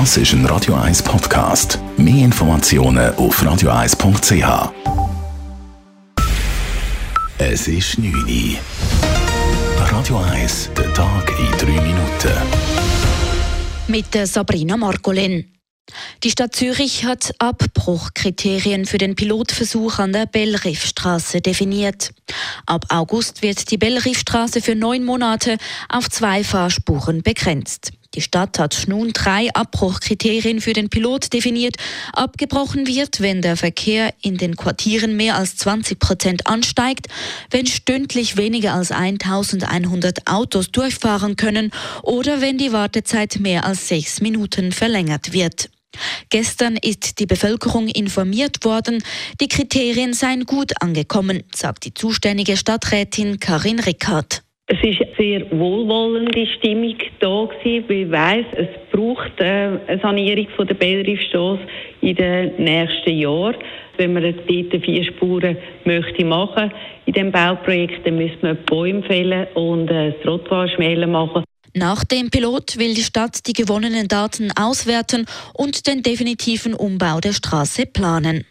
Das ist ein Radio 1 Podcast. Mehr Informationen auf radio1.ch. Es ist 9 Uhr. Radio 1, der Tag in 3 Minuten. Mit Sabrina Margolin. Die Stadt Zürich hat Abbruchkriterien für den Pilotversuch an der Bellriffstraße definiert. Ab August wird die Bellriffstraße für neun Monate auf zwei Fahrspuren begrenzt. Die Stadt hat nun drei Abbruchkriterien für den Pilot definiert. Abgebrochen wird, wenn der Verkehr in den Quartieren mehr als 20 Prozent ansteigt, wenn stündlich weniger als 1100 Autos durchfahren können oder wenn die Wartezeit mehr als sechs Minuten verlängert wird. Gestern ist die Bevölkerung informiert worden, die Kriterien seien gut angekommen, sagt die zuständige Stadträtin Karin Rickard. Es ist eine sehr wohlwollende Stimmung da weil ich weiss, es braucht äh, eine Sanierung der Bellriffstrasse in den nächsten Jahren. Wenn man dort vier Spuren möchte machen in diesem Bauprojekt, dann müsste man Bäume fällen und äh, das Trottoir schmäler machen. Nach dem Pilot will die Stadt die gewonnenen Daten auswerten und den definitiven Umbau der Straße planen.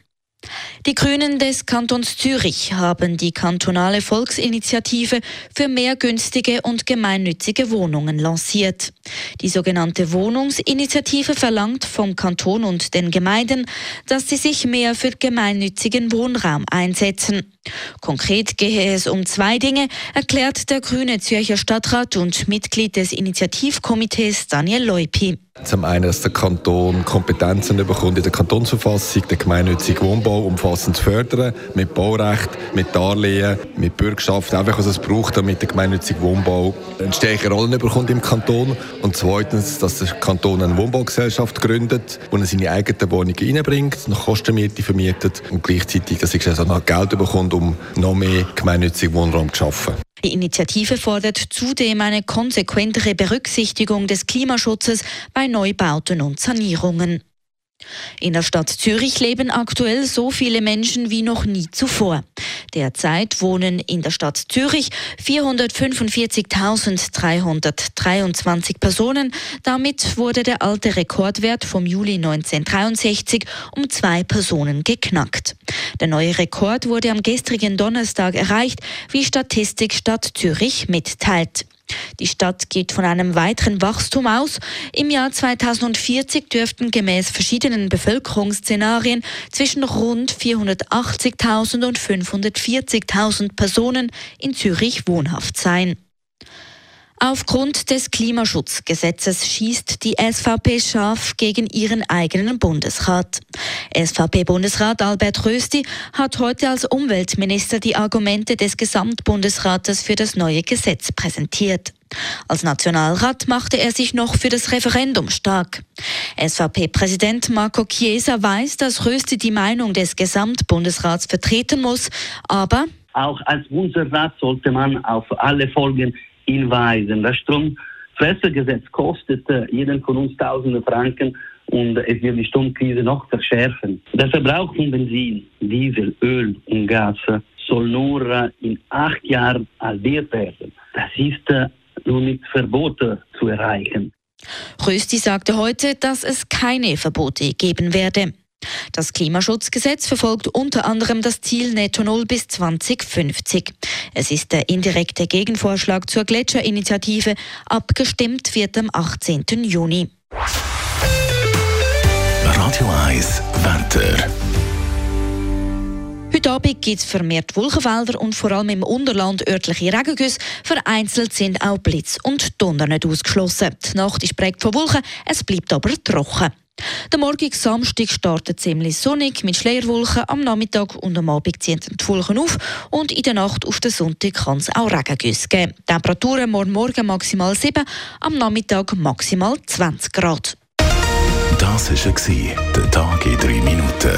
Die Grünen des Kantons Zürich haben die kantonale Volksinitiative für mehr günstige und gemeinnützige Wohnungen lanciert. Die sogenannte Wohnungsinitiative verlangt vom Kanton und den Gemeinden, dass sie sich mehr für gemeinnützigen Wohnraum einsetzen. Konkret gehe es um zwei Dinge, erklärt der grüne Zürcher Stadtrat und Mitglied des Initiativkomitees Daniel Leupi. Zum einen, dass der Kanton Kompetenzen bekommt in der Kantonsverfassung, den gemeinnützigen Wohnbau umfassend zu fördern, mit Baurecht, mit Darlehen, mit Bürgschaft, einfach was es braucht, damit der gemeinnützige Wohnbau eine stärkere Rolle bekommt im Kanton. Und zweitens, dass der Kanton eine Wohnbaugesellschaft gründet, wo er seine eigenen Wohnungen reinbringt, nach Kostenmiete vermietet und gleichzeitig, dass er also noch Geld bekommt, um noch mehr gemeinnützigen Wohnraum zu schaffen. Die Initiative fordert zudem eine konsequentere Berücksichtigung des Klimaschutzes bei Neubauten und Sanierungen. In der Stadt Zürich leben aktuell so viele Menschen wie noch nie zuvor. Derzeit wohnen in der Stadt Zürich 445.323 Personen. Damit wurde der alte Rekordwert vom Juli 1963 um zwei Personen geknackt. Der neue Rekord wurde am gestrigen Donnerstag erreicht, wie Statistik Stadt Zürich mitteilt. Die Stadt geht von einem weiteren Wachstum aus. Im Jahr 2040 dürften gemäß verschiedenen Bevölkerungsszenarien zwischen rund 480.000 und 540.000 Personen in Zürich wohnhaft sein. Aufgrund des Klimaschutzgesetzes schießt die SVP scharf gegen ihren eigenen Bundesrat. SVP-Bundesrat Albert Rösti hat heute als Umweltminister die Argumente des Gesamtbundesrates für das neue Gesetz präsentiert. Als Nationalrat machte er sich noch für das Referendum stark. SVP-Präsident Marco Chiesa weiß, dass Rösti die Meinung des Gesamtbundesrats vertreten muss, aber auch als Bundesrat sollte man auf alle Folgen hinweisen. Das Stromfressergesetz kostet äh, jeden von uns tausende Franken und es wird die Stromkrise noch verschärfen. Der Verbrauch von Benzin, Diesel, Öl und Gas soll nur äh, in acht Jahren halbiert werden. Das ist äh, nur mit Verboten zu erreichen. Rösti sagte heute, dass es keine Verbote geben werde. Das Klimaschutzgesetz verfolgt unter anderem das Ziel Netto Null bis 2050. Es ist der indirekte Gegenvorschlag zur Gletscherinitiative. Abgestimmt wird am 18. Juni. Radio 1 Wetter. Heute Abend gibt es vermehrt Wolkenfelder und vor allem im Unterland örtliche Regengüsse. Vereinzelt sind auch Blitz und Donner nicht ausgeschlossen. Die Nacht ist prägt von Wolken, es bleibt aber trocken. Der morgige Samstag startet ziemlich sonnig mit Schleierwolken. Am Nachmittag und am Abend ziehen die Wolken auf und in der Nacht auf den Sonntag kann es auch Regengüsse geben. Temperaturen morgen Morgen maximal 7, am Nachmittag maximal 20 Grad. Das war der Tag in drei Minuten.